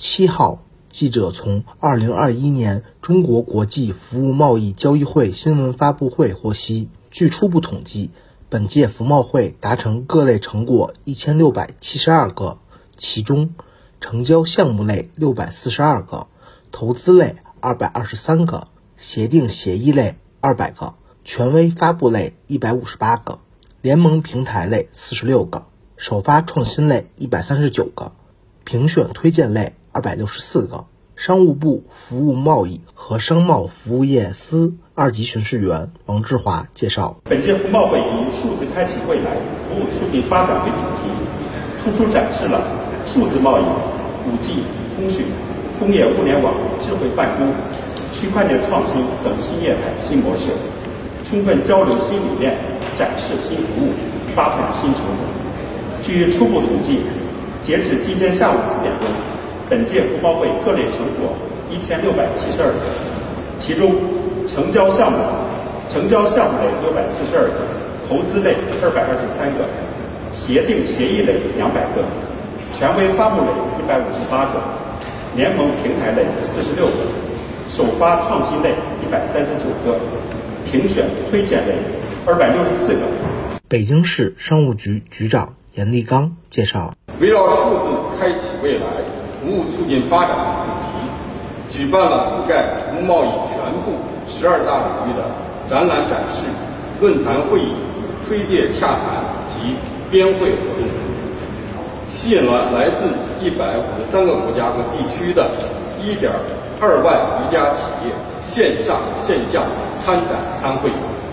七号，记者从二零二一年中国国际服务贸易交易会新闻发布会获悉，据初步统计，本届服贸会达成各类成果一千六百七十二个，其中成交项目类六百四十二个，投资类二百二十三个，协定协议类二百个，权威发布类一百五十八个，联盟平台类四十六个。首发创新类一百三十九个，评选推荐类二百六十四个。商务部服务贸易和商贸服务业司二级巡视员王志华介绍，本届服贸会以“数字开启未来，服务促进发展”为主题，突出展示了数字贸易、五 G 通讯、工业物联网、智慧办公、区块链创新等新业态新模式，充分交流新理念，展示新服务，发布新成果。据初步统计，截止今天下午四点钟，本届服贸会各类成果一千六百七十二个，其中成交项目成交项目类六百四十二个，投资类二百二十三个，协定协议类两百个，权威发布类一百五十八个，联盟平台类四十六个，首发创新类一百三十九个，评选推荐类二百六十四个。北京市商务局局长。严立刚介绍，围绕“数字开启未来，服务促进发展”主题，举办了覆盖服务贸易全部十二大领域的展览展示、论坛会议、推介洽谈及编会活动，吸引了来自一百五十三个国家和地区的一点二万余家企业线上线下参展参会，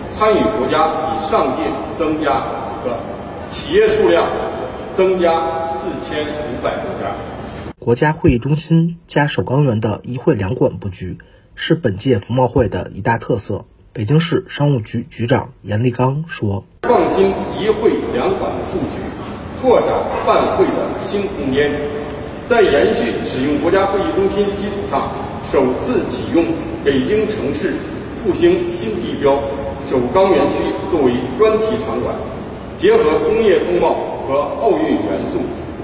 参与国家比上届增加五个。企业数量增加四千五百多家。国家会议中心加首钢园的一会两馆布局是本届服贸会的一大特色。北京市商务局局长严立刚说：“创新一会两馆布局，拓展办会的新空间，在延续使用国家会议中心基础上，首次启用北京城市复兴新地标首钢园区作为专题场馆。”结合工业风貌和奥运元素，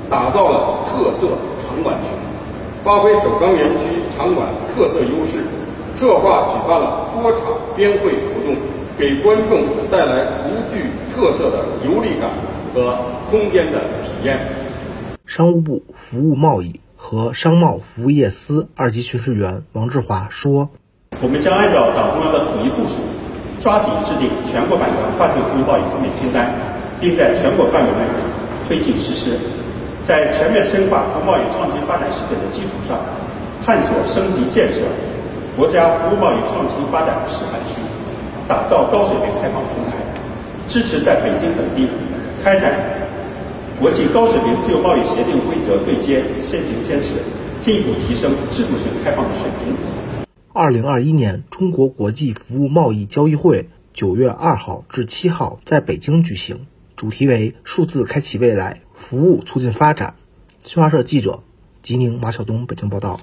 打造了特色场馆群，发挥首钢园区场馆特色优势，策划举办了多场边会活动，给观众带来独具特色的游历感和空间的体验。商务部服务贸易和商贸服务业司二级巡视员王志华说：“我们将按照党中央的统一部署，抓紧制定全国版的跨境服务贸易负面清单。”并在全国范围内推进实施，在全面深化服务贸易创新发展试点的基础上，探索升级建设国家服务贸易创新发展示范区，打造高水平开放平台，支持在北京等地开展国际高水平自由贸易协定规则对接先行先试，进一步提升制度性开放的水平。二零二一年中国国际服务贸易交易会九月二号至七号在北京举行。主题为“数字开启未来，服务促进发展”。新华社记者吉宁马晓东北京报道。